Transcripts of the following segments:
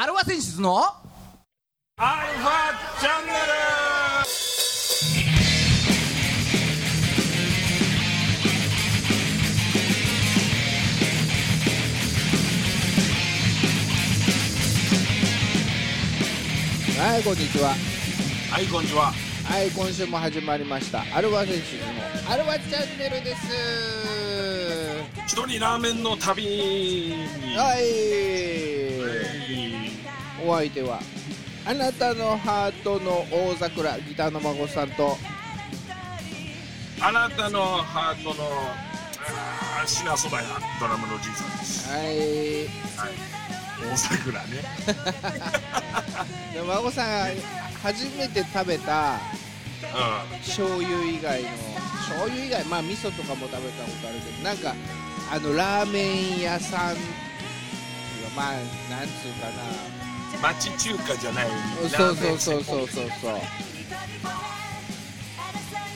アルファ選出のアルファチャンネはいこんにちは。ルはいこんにちは。はい今週も始まりました。アルファ選手のアルファチャンネルです。一人ラーメンの旅はいいお相手はあなたのハートの大桜ギターの孫さんとあなたのハートのあー品そば屋ドラムのじいさんです。はい。はい。大桜ね。で孫さん初めて食べたう醤油以外の醤油以外まあ味噌とかも食べたことあるけどなんかあのラーメン屋さんまあなんつうかなん町中華じゃないそうそうそうそうそうそう。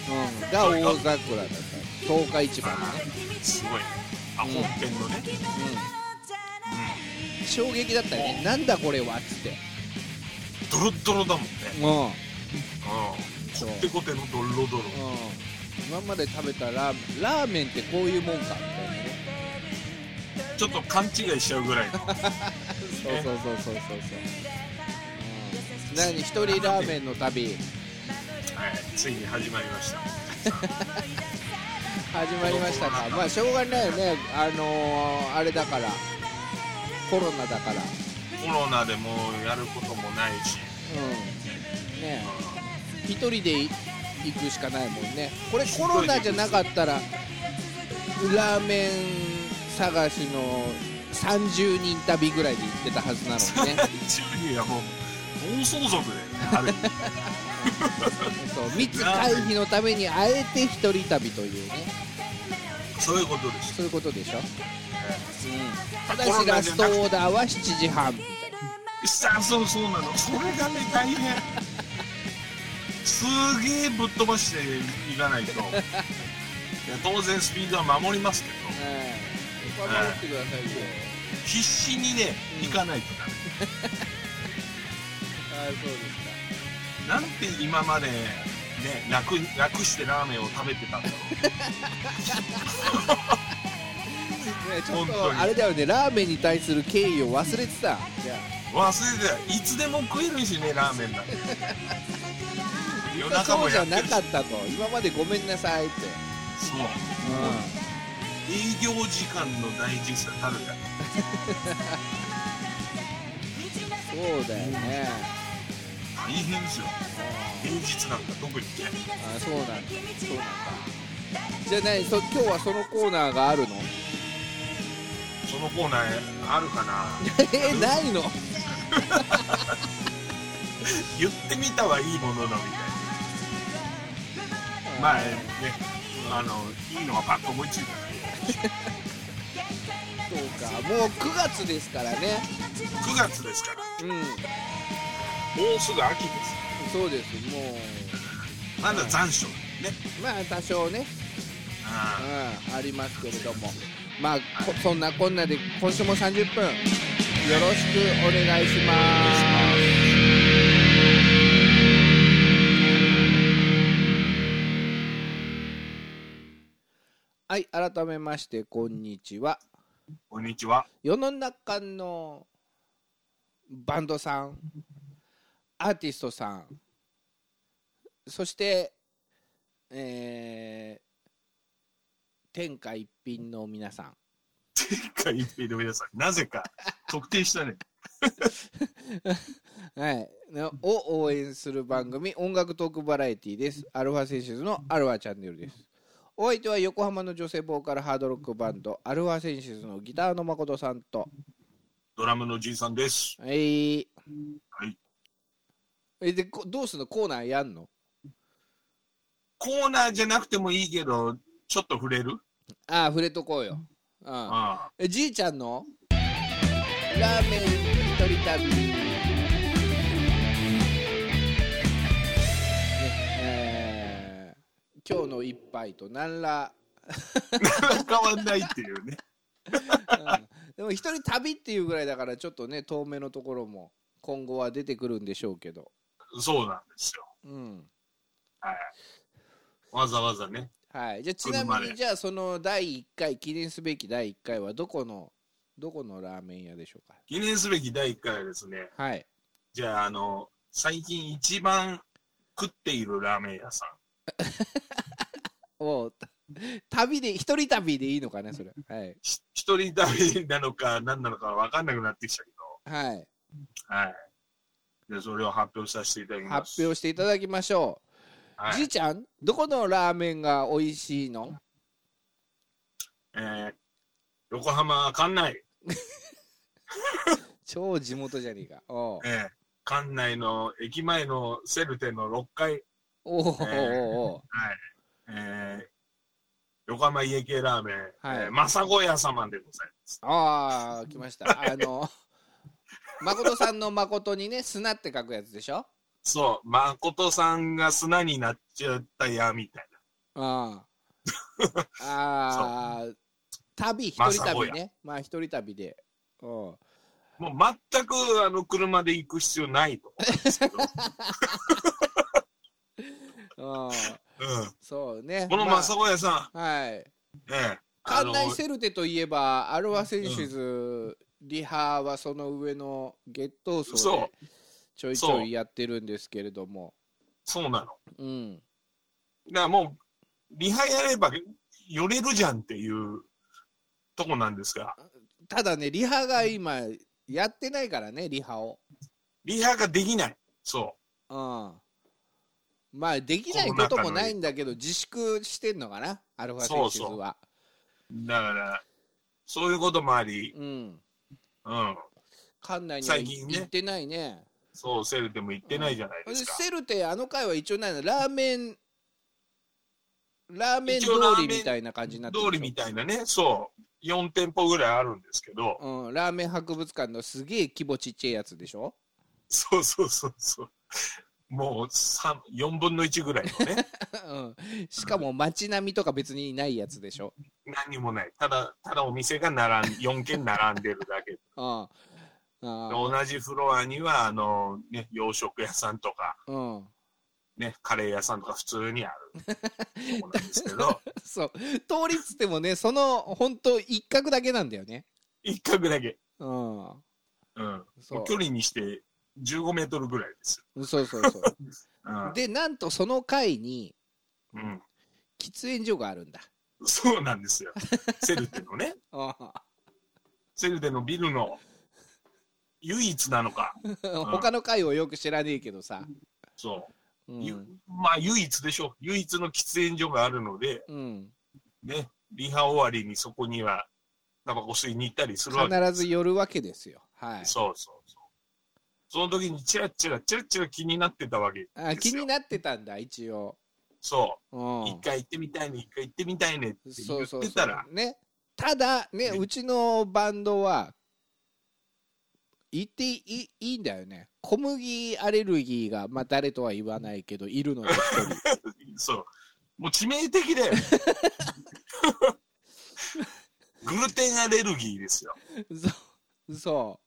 うん。が大桜だった。東海市場のねすごい。ねあ本店のね。うん。衝撃だったよね。なんだこれはっつって。ドロッドロだもんね。うん。うん。うんそうコテコテのドロ。ドロ今まで食べたラーメンラーメンってこういうもんかみたいなね。ちょっと勘違いしちゃうぐらいのそうそうそうそうそう。そううん。何一人ラーメンの旅。はいついに始まりました。始まりましたか。まあしょうがないよね。あのー、あれだから。コロナだから。コロナでもうやることもないし。うん。ね。え一人でい行くしかないもんね。これコロナじゃなかったらラーメン探しの30人旅ぐらいで行ってたはずなのにね。いやもう暴走族だよねあれ。そう密回避のためにあえて一人旅というね。そういうことです。そういうことでしょ、うん、ただしラストオーダーは7時半。みたいなさあそうそうなの。それがね大変。すげえぶっ飛ばしていかないと。いや当然スピードは守りますけど。ええ。頑張ってくださいよ必死にねうん行かないとダメ。ああそうですなんて今までね楽楽してラーメンを食べてたんだろか ねちょっ本当に。とあれだよねラーメンに対する敬意を忘れてた。忘れてた。いつでも食えるしねラーメンだって。夜あ中もそうじゃやってるし。なかったと。今までごめんなさいって。そう。う営業時間の大事さたるやんそうだよね。大変ですよあ平日なんか特にね。あそうなんだそうなんだじゃあ何そ今日はそのコーナーがあるの？そのコーナーあるかな？えないの言ってみたはいいもののみたいな。まあねあのいいのがパッと思いついたそうかもう9月ですからね。9月ですから。うん。もうすぐ秋です。そうですもう。まだ残暑ね。まあ多少ねあうん、ありますけれども。まあこそんなこんなで今週も30分。よろしくお願いします。はい改めましてこんにちはこんにちは。世の中のバンドさんアーティストさんそしてえー天下一品の皆さん。天下一品の皆さん。なぜか。特定したね。はい、のを応援する番組音楽トークバラエティです。アルファセンシズのアルファチャンネルです。お相手は横浜の女性ボーカルハードロックバンドアルファセンシズのギターの誠さんと、ドラムのじいさんです。はい、はい。えでこどうすんの？コーナーやんの？コーナーじゃなくてもいいけどちょっと触れる？ああ触れとこうよ。うん、あえじいちゃんの？ラーメン一人旅、今日の一杯と何ら。あ 変わんないっていうね。うん。でも一人旅っていうぐらいだからちょっとね遠目のところも今後は出てくるんでしょうけど。そうなんですよ。うん。はい。わざわざね。はい。じゃあちなみにじゃあその第1回記念すべき第1回はどこのどこのラーメン屋でしょうか？記念すべき第1回はですね、はい。じゃあ、あの、最近一番食っているラーメン屋さん。おた旅で一人旅でいいのかなそれ。はい。ひ一人旅なのか何なのか分かんなくなってきたけはい。ど、はい。で、それを発表させていただきます。発表していただきましょう、はい。じいちゃんどこのラーメンが美味しいの？えー横浜館内、超地元じゃねえか。おう。えー館内の駅前のセルテの6階、おうおはい。えー横浜家系ラーメン、はい。えー政子屋様でございます。ああ来ました。あの 誠さんの誠にね砂って書くやつでしょ？そう、誠さんが砂になっちゃったや、みたいああ あー旅一人旅ね。まあ一人旅で。うん。な。もう全くあの車で行く必要ないと思うんですけど、うん。うん、そうね。このまあ政子屋さはい。ん、え。え館内セルテといえばアルワ選手ズ、リハはその上の月頭層そでちょいちょいやってるんですけれども。そう。なの。うん。だからもう、リハやれば寄れるじゃんっていうとこなんですが、ただねリハが今やってないからねリハを。リハができない。そうんまあできないこともないんだけど自粛してんのかな？アルファ選手ズは。う。だから、そういうこともあり、うん。うん。館内には最近ね。行ってないね。そう、セルでも行ってないじゃないですか。セルテあの回は一応ないの。ラーメンラーメン通りみたいな感じになってる通りみたいなね、そう、4店舗ぐらいあるんですけど、うん、ラーメン博物館のすげえ規模ちっちゃいやつでしょ。そうそうそうそう。もう3 4分の1ぐらいのね、うん。しかも街並みとか別にないやつでしょ？何にもない。ただ、ただお店が並ん、4軒並んでるだけ。うん。あ同じフロアには、あの、ね、洋食屋さんとか、うん。ね、カレー屋さんとか普通にある。とこなんですけど、そう。通りっつってもねその本当一角だけなんだよね。一角だけ。うん。うん。距離にして15メートルぐらいですそうそうそうよ。うん。でなんとその階にうん。喫煙所があるんだそうなんですよ。セルテのね、あセルテのビルの唯一なのか。他の階をよく知らねえけどさ、そうう。んゆまあ、唯一でしょう。唯一の喫煙所があるので、うん、ね、リハ終わりにそこには、タバコ吸いに行ったりするわけです必ず寄るわけですよはいそうそうその時にチラッチラ、チラッチラ気になってたわけ。ですよ。あ気になってたんだ一応、そう。う。ん、一回行ってみたいね、一回行ってみたいねって言そうそうそってたら、う。ね。ただねね。うちのバンドは言っていいいいんだよね。小麦アレルギーが、まあ、誰とは言わないけどいるので一 そう。もう致命的だよ。グルテンアレルギーですよ。人そう。そ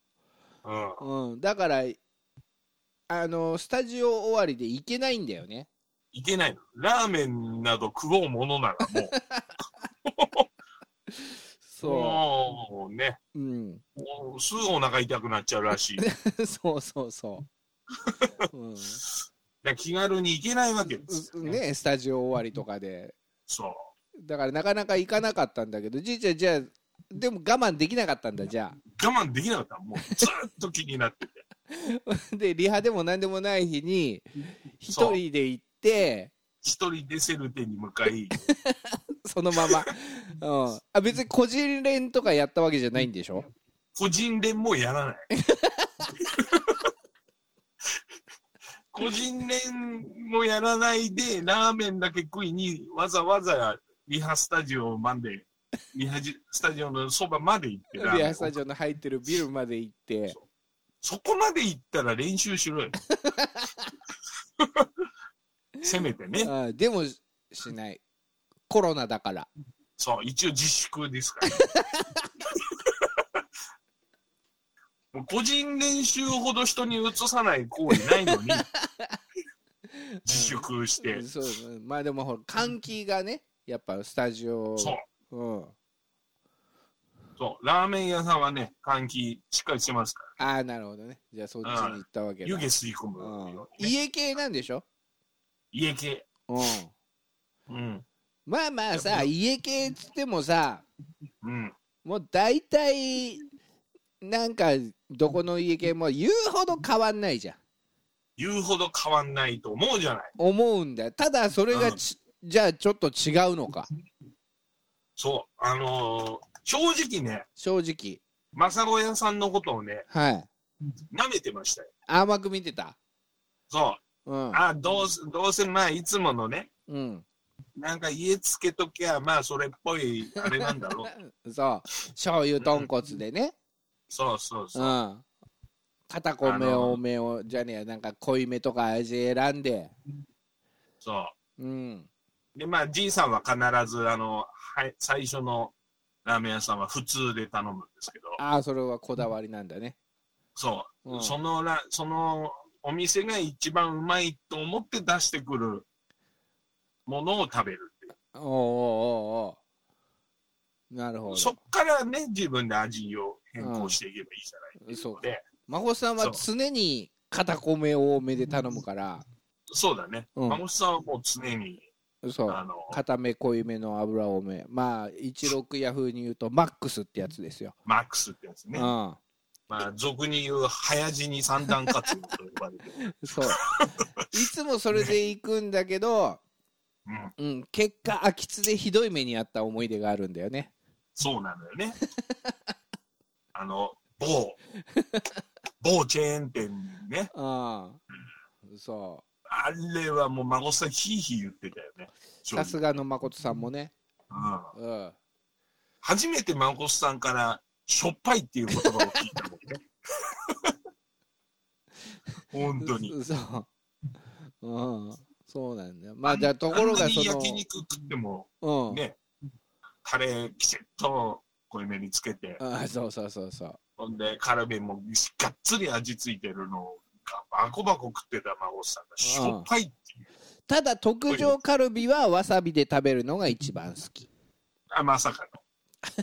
うん。う、うん、だからあのスタジオ終わりで行けないんだよね。いけないの。ラーメンなど食おうものならもう、そもうね、う、うん、もうすぐお腹痛くなっちゃうらしい。そうそうそう、うん。ら気軽に行けないわけですよ。うね、スタジオ終わりとかで。そだからなかなか行かなかったんだけどじいちゃんじゃあでも我慢できなかったんだじゃう。我慢できなかった。もうずっと気になってて。あ でリハでも何でもない日に一人で行って一人でセルテに向かい、そのまま、うん、あ別に個人練とかやったわけじゃないんでしょ？個人練もやらない。個人練もやらないで、ラーメンだけ食いに、わざわざリハスタジオまで、リハジスタジオのそばまで行ってリハスタジオの入ってるビルまで行ってそこまで行ったら練習しろよ。せめてね。あでもしないコロナだからそう、一応自粛ですから。もう個人練習ほど人に移さない行為ないのに、自粛して。そうまあでもほら換気がねやっぱスタジオそう。うん、そう。ラーメン屋さんはね、換気しっかりしてますから。ああなるほどねじゃあそっちに行ったわけだ湯気吸い込むね、家系なんでしょ、家系。うん、うん。まあまあさ家系っつってもさうん。もう大体なんかどこの家系も言うほど変わんないじゃん言うほど変わんないと思うじゃない。思うんだよただそれがち、じゃあちょっと違うのかそう。あのー正直ね、正直正子屋さんのことをね、はい舐めてましたよ。甘く見てた？そう。うんあ、どうせ、どうせまあ、いつものね、うんなんか家つけときゃ、まあ、それっぽい、あれなんだろう。そう醤油豚骨でねそうそううそう。ん片米多めをじゃねえなんか濃いめとか味選んでそうんう。で、まあ、じいさんは必ず、あの、はい、最初のラーメン屋さんは普通で頼むんですけど、ああそれはこだわりなんだね。そう。うん。そのら、そのお店が一番うまいと思って出してくるものを食べるっていう。おうおうおなるほそっどからね、自分で味を変更していけばいいじゃないっていうそうので、真帆さんは常に片米多めで頼むから。そうだね。うん。孫さんはもう常に、そう。あの、片目濃いめの油多め。まあ16ヤフーに言うとマックスってやつですよ、マックスってやつね。うん。まあ、俗に言う早死に三段活用と呼ばれてる。そう。いつもそれで行くんだけど、うん、うん、結果空き巣でひどい目にあった思い出があるんだよね。そうなのよね。あの、某、某チェーン店ね。うん。そあれはもう孫さんヒーヒー言ってたよね。うさすがの誠さんもね、うん。うん、初めて孫さんから、しょっぱいっていう言葉を聞いたもんね。本当に。そう、うん、そうなんだよ。まあじゃあところがそ焼肉食っても、のうん。ね、タレきちっと濃いめにつけて、あそうそうそうそう。ほんで、カルビもがっつり味ついてるのがバコバコ食ってた孫さんがしょっぱいっていう。ただ特上カルビはわさびで食べるのが一番好き。あ、まさかの。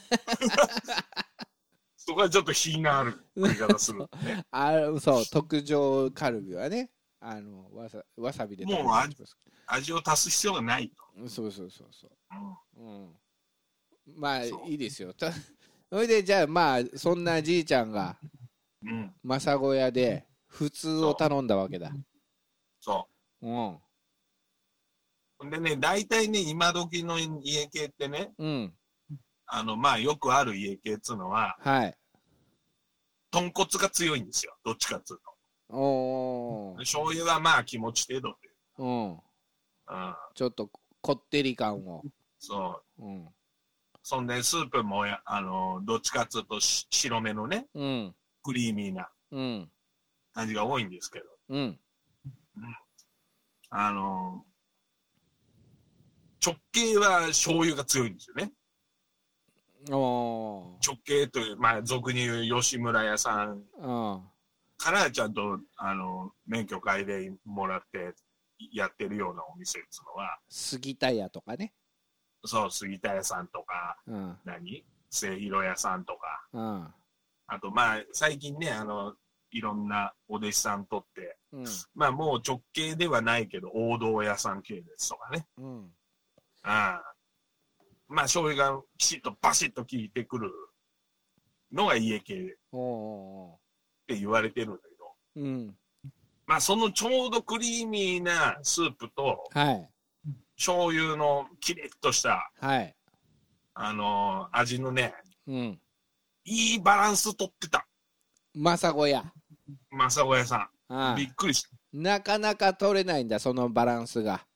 そこはちょっと品がある食い方するね。あそう特上カルビはね。あのわさわさびで食べるのが一番好味を足す必要がないと。きそうそうそうそう。うん。うん。まあいいですよ。たそれでじゃあまあそんなじいちゃんがうん、政子屋で普通を頼んだわけだそうんう。ほんでね、大体ね、今時の家系ってね、うんあの、まあ、よくある家系っつうのは、はい豚骨が強いんですよ。どっちかっつうと。おー醤油はまあ、気持ち程度う。うんうん。ちょっとこってり感をそう。うんそんで、スープもや、あの、どっちかっつうとし白めのね、うんクリーミーなうん感じが多いんですけど、うん。あの、直径は醤油が強いんですよね。お直径という、まあ、俗に言う吉村屋さんからちゃんと、あの、免許改でもらってやってるようなお店っていうのは、杉田屋とかね。そう、杉田屋さんとか、うん。何？末広屋さんとか、うん。あと、まあ、最近ね、あの、いろんなお弟子さんとって、うん。まあ、もう直径ではないけど、王道屋さん系ですとかね。うん。ああ。まあ、醤油がきちっとバシッと効いてくるのが家系って言われてるんだけど、ーうん。まあ、そのちょうどクリーミーなスープと、はい。醤油のキリッとした、はい。あのー味のね、うん。いいバランス取ってた。政子屋正子屋さん。びっくりした。なかなか取れないんだそのバランスが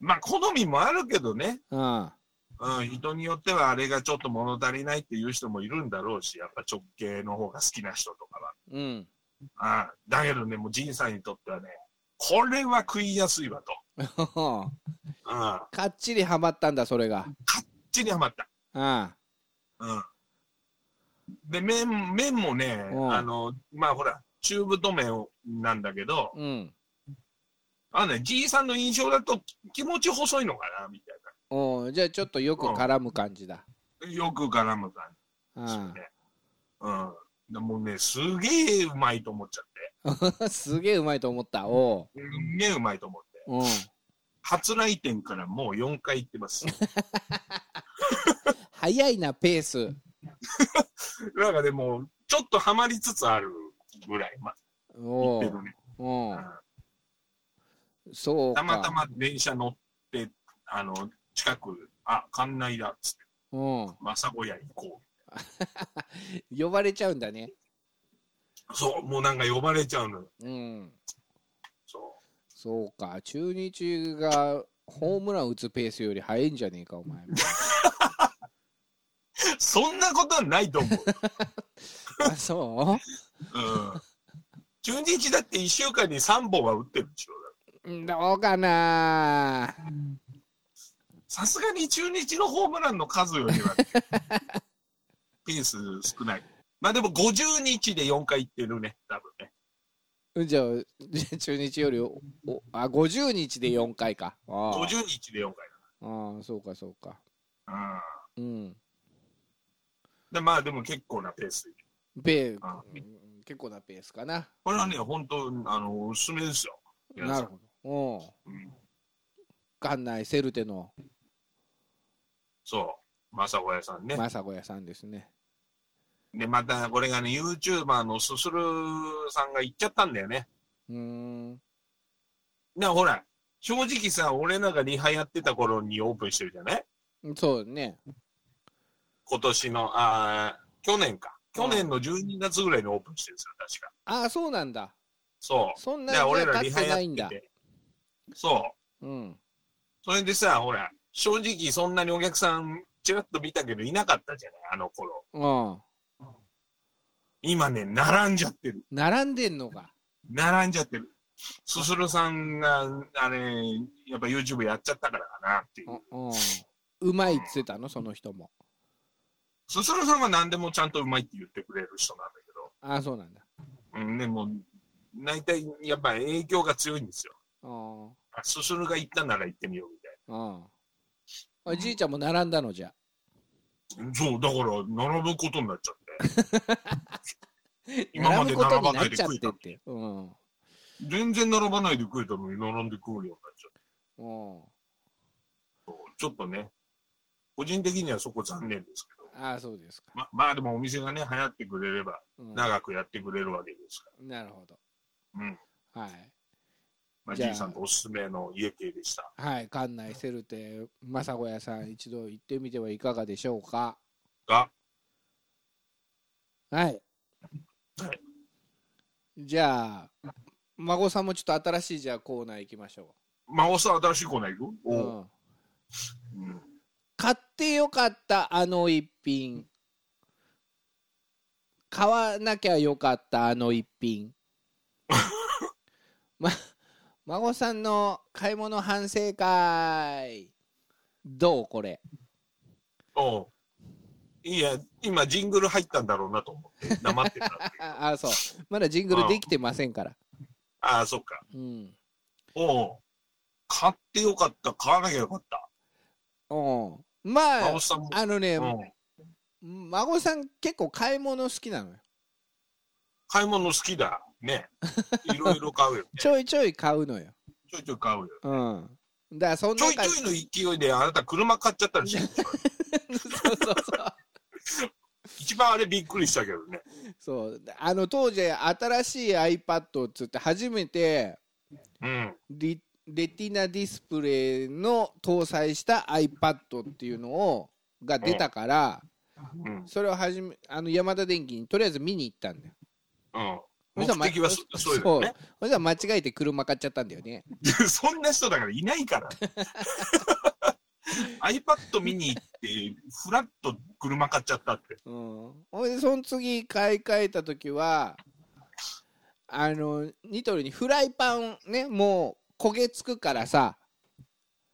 まあ、好みもあるけどね。うんうん、人によってはあれがちょっと物足りないっていう人もいるんだろうし、やっぱ直径の方が好きな人とかは。うんああだけどね、もうじいさんにとってはね、これは食いやすいわと。うん。かかっちりはまったんだそれがっちりハマった。あうん。で、麺、麺もね、うんあの、まあほら、中太麺なんだけど、うんあのね、じいさんの印象だと気持ち細いのかな、みたいおーじゃあちょっとよく絡む感じだな。よく絡む感うじね。うん。でもうね、すげえうまいと思っちゃって。ん すげえうまいと思ったおすげえうまいと思って。う、うん、初来店からもう4回行ってます。早いなペース なんかでも、ちょっとハマりつつあるぐらい、まあ、行ってるね。うん。うんそうか。たまたま電車乗って、あの、近く、あ、館内だっつって、うん。正小屋行こ 呼ばれちゃうんだね。う。そう、もうなんか呼ばれちゃうのよ。うん。そそうか。中日がホームラン打つペースより早いんじゃねえかお前。そんなことはないと思う。あそう？ん。中日だって1週間に3本は打ってるでしょ。うどうかな さすがに中日のホームランの数よりは、ペース少ない。まあでも50日で4回行ってるね、多分ね。うんじゃあ中日よりおおあ50日で4回かああ50日で4回ああそうかそうかだ。うん。うんでまあでも結構なペースで。結構なペースかなこれはね、本当あの、おすすめですよ。なるほどおうん館内セルテのそう。正小屋さんね。正子屋さんですねで、またこれがね、YouTuber のすするさんが言っちゃったんだよね。うーんだからほら、正直さ、俺らがリハやってた頃にオープンしてるじゃない？そうね今年の、あー去年か。去年の12月ぐらいにオープンしてるんですよ、確か。ああそうなんだそう。そんなに俺らリハやてないんだってて。そう。うんそれでさ、ほら、正直そんなにお客さん、ちらっと見たけどいなかったじゃない、あの頃。うん今ね、並んじゃってる。並んでんのか並んじゃってる。すするさんが、あれ、やっぱ YouTube やっちゃったからかなっていう。うんうんうまいっつってたのその人もすするさんは何でもちゃんとうまいって言ってくれる人なんだけああそうなんだど、うん、でも、大体やっぱ影響が強いんですよ。うんあすするが言ったなら言ってみようみたいうんあじいちゃんも並んだのじゃな。そう、だから並ぶことになっちゃって。今まで並ぶことになっ並ばないで食えた。てうんうん全然並ばないで食えたのに並んで食うようになっちゃって。そうちょっとね、個人的にはそこ残念ですけど。ああそうですか、ままあでもお店がね、流行ってくれれば、うん。長くやってくれるわけですかなるほど。ら。うん。はい。まあ、じゃあ。じいさんとおすすめの家系でした。はい館内セルテ正子屋さん一度行ってみてはいかがでしょうか？が、はい。はい。じゃあ孫さんもちょっと新しいじゃあコーナー行きましょまあ、おさ新しいコーナー行く？う、おう、うん、うん。買ってよかったあの一品。買わなきゃよかったあの一品。ま孫さんの買い物反省会。どうこれ？おう。いや、今、ジングル入ったんだろうなと思って、黙ってた。ああそう。まだジングルできてませんから。ああ、そっか。うん。おう。買ってよかった、買わなきゃよかった。うんまああのね、うん、孫さん結構買い物好きなのよ買い物好きだ。ね。いろいろ買うよ、ね。ちょいちょい買うのよちょいちょい買うよ。うんだからそんちょないちょいの勢いであなた車買っちゃったりしてる そうそうそう一番あれびっくりしたけどね。そうあの当時新しい iPad っつって初めてうん。リレティナディスプレイの搭載した iPad っていうのをが出たから、うん。それをはじめあの山田電機にとりあえず見に行ったんだようん。目的はそそうだよね。そしたら間違えて車買っちゃったんだよね そんな人だからいないから。iPad 見に行って、フラッと車買っちゃったって。うんほいでその次買い替えた時はあのニトリにフライパンねもう焦げつくからさ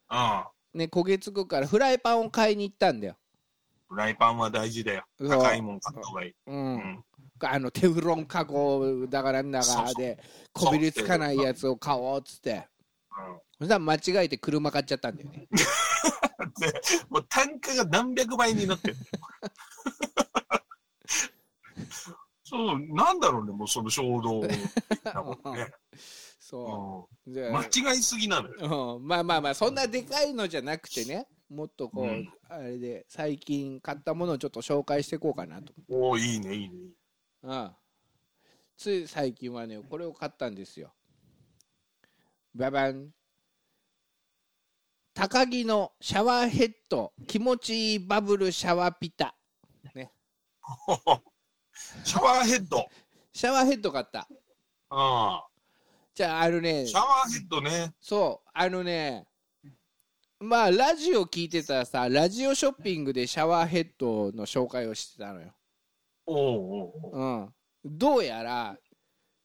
あね焦げつくからフライパンを買いに行ったんだよフライパンは大事だよ。そう高いもん買った方がいい。ううんん。あのテフロン加工だからなんだかでこびりつかないやつを買おうっつってそしたら間違えて車買っちゃったんだよねで、もう単価が何百倍になってる。そう、なんだろうね、もうその衝動的 なもんね。そう。うでん間違いすぎなのよ。うん、まあまあまあそんなでかいのじゃなくてねもっとこう、うん。あれで最近買ったものをちょっと紹介していこうかなと、おおいいね、いいね。うん、つい最近はねこれを買ったんですよ。ババン。高木のシャワーヘッド気持ちいいバブルシャワーピタ。シャワーヘッド。シャワーヘッド買った。あじゃああのねあ。シャワーヘッドね。そうあのねまあラジオ聞いてたらさラジオショッピングでシャワーヘッドの紹介をしてたのよおうおうおううん、どうやら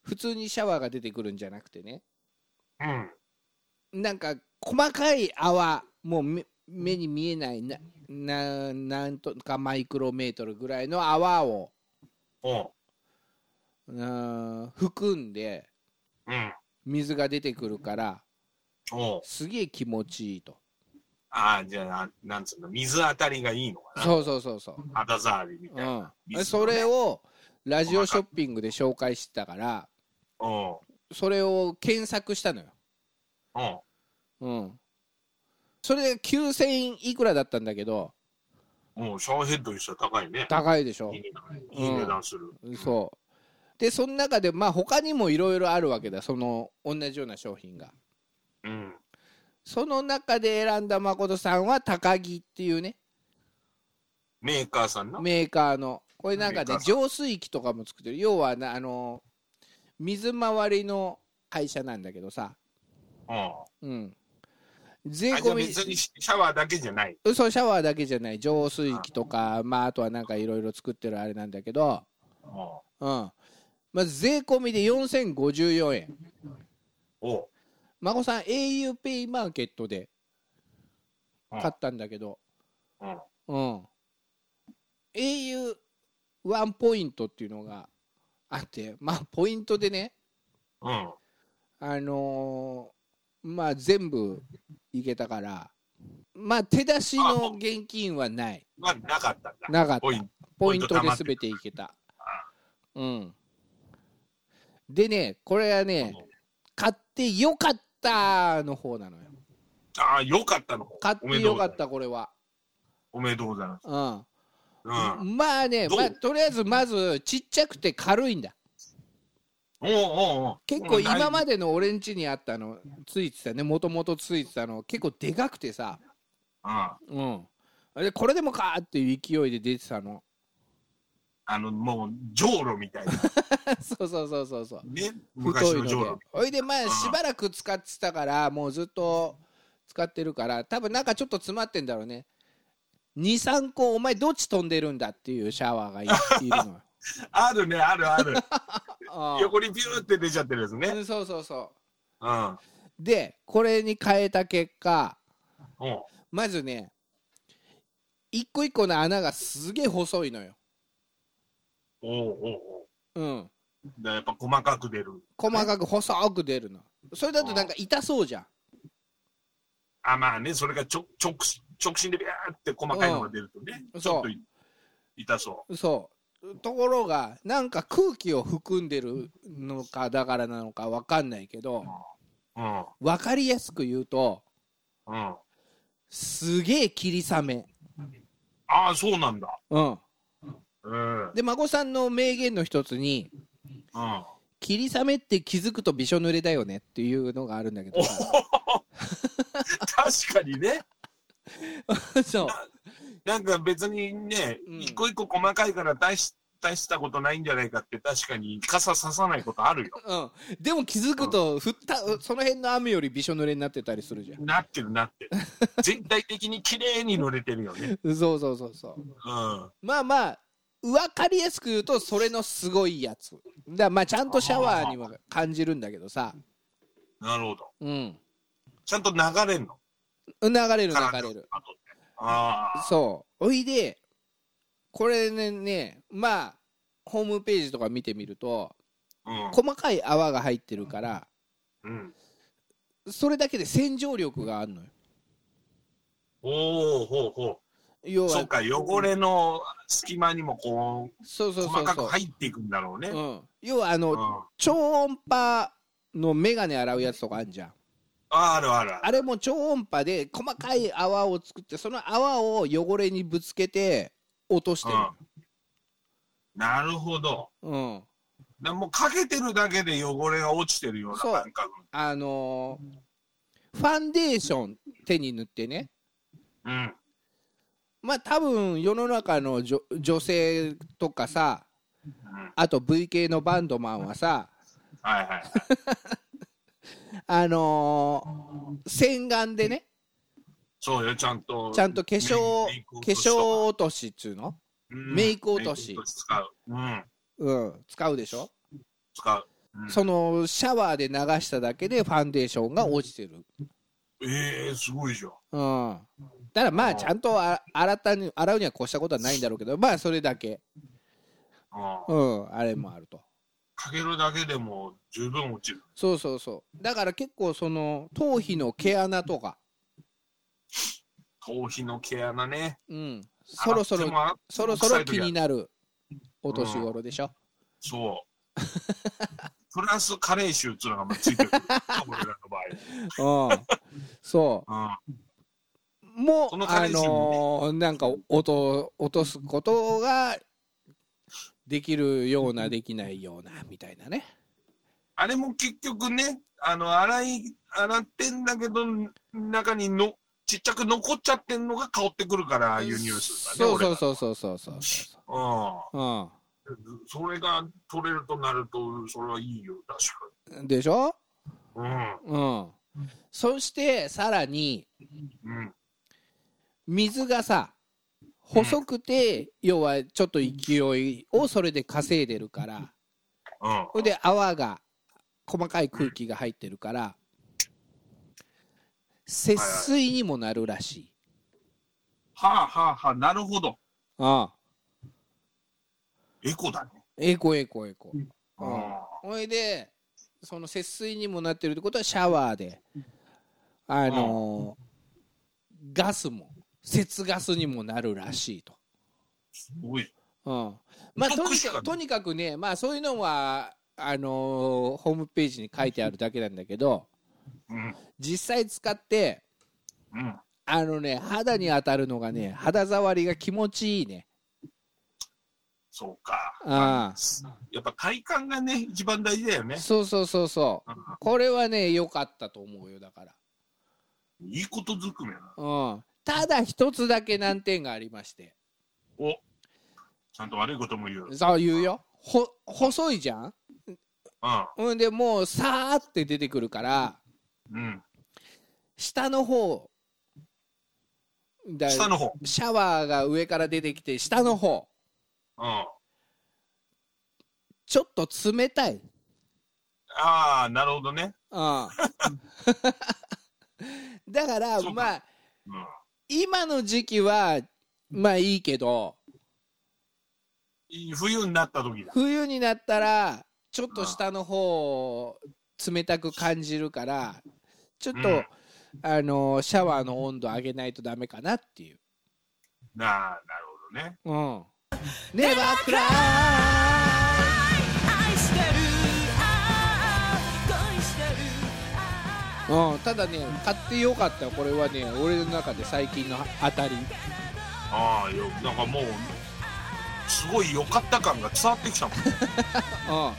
普通にシャワーが出てくるんじゃなくてねうん。なんか細かい泡もう目目に見えないなななんとかマイクロメートルぐらいの泡をおううん含んでうん。水が出てくるからおう。すげえ気持ちいいと。ああ、じゃあ、ななんつうの、水当たりがいいのかな。そうそうそうそう、肌触りみたいな。うん、ね。それをラジオショッピングで紹介してたからおう。それを検索したのよ。おう。うん。それで9000円いくらだったんだけどもうシャワーヘッドにしたら高いね。高いでしょ。いい値段いい値段する。そうでその中でまあ他にもいろいろあるわけだ。その同じような商品が。うん。その中で選んだ誠さんは高木っていうね。メーカーさんな。メーカーの。これなんかね浄水器とかも作ってる。要はなあの水回りの会社なんだけどさ。うん。うん。税込みシャワーだけじゃない？そうシャワーだけじゃない。浄水器とかまああとはなんかいろいろ作ってるあれなんだけど。おうんまず税込みで4054円。お。う孫さん au ペイマーケットでうん。買ったんだけど。うん。うん。Au ワンポイントっていうのがあってまあポイントでねうん。あのーまあ全部いけたからまあ手出しの現金はない。まあ、なかったんだ。なかった。ポイント。ポイントで全ていけた。うんでねこれはね買ってよかったの方なのよ。ああ、よかったの。買ってよかったこれは。おめでとうございます。うん。うん。まあね、まあ、とりあえずまずちっちゃくて軽いんだ。おうおう結構今で。までの俺ん家にあったのついてたね。もともとついてたの。結構でかくてさ。うん。うん。でこれでもかっていう勢いで出てたのあの、もう、じょうろみたいな。そうそうそうそうそうね。昔のじょうろ。おいでまあしばらく使ってたからもうずっと使ってるから多分なんかちょっと詰まってんだろうね23個お前どっち飛んでるんだっていうシャワーがいいるのよ あるね、あるある。あ 横にビューって出ちゃってるやつね。うんそうそうそううん。でこれに変えた結果うん。まずね一個一個の穴がすげえ細いのよおうおうおううんやっぱ細かく出る。細かく細く出るのそれだとなんか痛そうじゃんあ、まあね、それがちょ直直進でビャーって細かいのが出るとね、うんちょっとい痛そそうところがなんか空気を含んでるのかだからなのか分かんないけどう。うん。分かりやすく言うとうん。あすげえ霧雨あ、そうなんだ。うんうん。で孫さんの名言の一つにうん。「霧雨って気づくとびしょ濡れだよね」っていうのがあるんだけどさ確かにね。そうなんか別にね、うん一個一個細かいから大し大したことないんじゃないかって確かに傘ささないことあるよ。うん、でも気づくと降ったその辺の雨よりびしょ濡れになってたりするじゃなってるなってる。全体的に綺麗に乗れてるよね。んそうそうそうそううん。まあまあ分かりやすく言うとそれのすごいやつだまあちゃんとシャワーには感じるんだけどさなるほど。うんちゃんと流れんの？流れる流体れるああ。そうおいでこれねねまあホームページとか見てみるとうん。細かい泡が入ってるからうん。それだけで洗浄力があるのよおおほうほう。要はそうか、汚れの隙間にもこう、そうそうそ細かく入っていくんだろうね。うん。うん、要はあの、あ超音波の眼鏡洗うやつとかあるじゃんあるある。あれも超音波で細かい泡を作ってその泡を汚れにぶつけて落としてるうん。なるほど。うん、でもうかけてるだけで汚れが落ちてるような感覚。あのーファンデーション手に塗ってねうん。まあ多分世の中の女女性とかさうん。あと V 系のバンドマンはさはいはい。あのー洗顔でねそうよ、ちゃんと。ちゃんと化粧化粧落としっつうの、うんメイク落とし使う。うん。うん、使うでしょ、使う。うんそのシャワーで流しただけでファンデーションが落ちてるええすごいじゃん。うんだからまあちゃんとあ洗ったに洗うには越したことはないんだろうけどまあそれだけ。ああうんあれもあると。かけるだけでも十分落ちる。そうそうそう。だから結構その頭皮の毛穴とか。頭皮の毛穴ね。うん。そろそろそろそろ気になるお年頃でしょ、そう。プラス加齢臭っていうのがまあついてくる。俺らの場うん。そ合。うもうあそのーなんか音落とすことができるようなできないようなみたいなねあれも結局ね、あの、洗い、洗ってんだけど、中にの、ちっちゃく残っちゃってんのが香ってくるから、ああいうニュースだね。そうそうう。そうそうそうそうそうん。うそれが取れるとなると、それはいいよ、確うんでしょ？かに。うんそしてさらにうん。うん。水がさ細くて、要はちょっと勢いをそれで稼いでるからうん。それで泡が細かい空気が入ってるから節水にもなるらしい、はあはあはあ、なるほど。ああエコだね。エコエコエコ、うんあほいでその節水にもなってるってことはシャワーであのーガスも節ガスにもなるらしいと、すごい。うん、まあとにかねかとにかくねまあそういうのはあのーホームページに書いてあるだけなんだけどうん。実際使ってうん。あのね肌に当たるのがね肌触りが気持ちいいねそうか。あやっぱ体感がね、一番大事だよね。そうそうそうそううんこれはね良かったと思うよだからいいことずくめな。うん、ただ一つだけ難点がありましておちゃんと悪いことも言う。うん。そう言うよほ細いじゃん？ほんでもうさーって出てくるからうん。下の方だ下の方。シャワーが上から出てきて下の方うん。あちょっと冷たい、あ、なるほどね。うん、だからまあうん。今の時期はまあいいけど冬になった時だ。冬になったらちょっと下の方冷たく感じるからちょっと、うんあのシャワーの温度上げないとダメかなっていう。なあ、なるほどね。うん。ネバークライうん、ただね買ってよかった。よこれはね俺の中で最近の当たり。ああ、よ、なんかもう、すごい良かった感が伝わってきたもん。う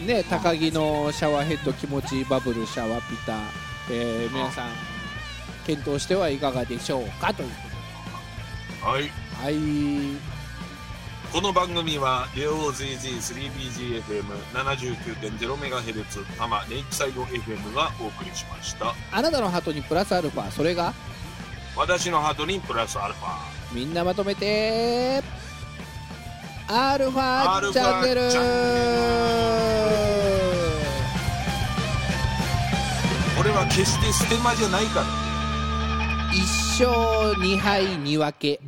うん。ね高木のシャワーヘッド気持ちいいバブルシャワーピター、えー皆さん検討してはいかがでしょうか？というこはい。とではいこの番組は AOZZ3BGFM79.0MHz 多摩レイクサイド FM がお送りしました。あなたのハートにプラスアルファそれが？私のハートにプラスアルファ。みんなまとめて。アルファチャンネル。これは決してステマじゃないから。一勝二敗二分け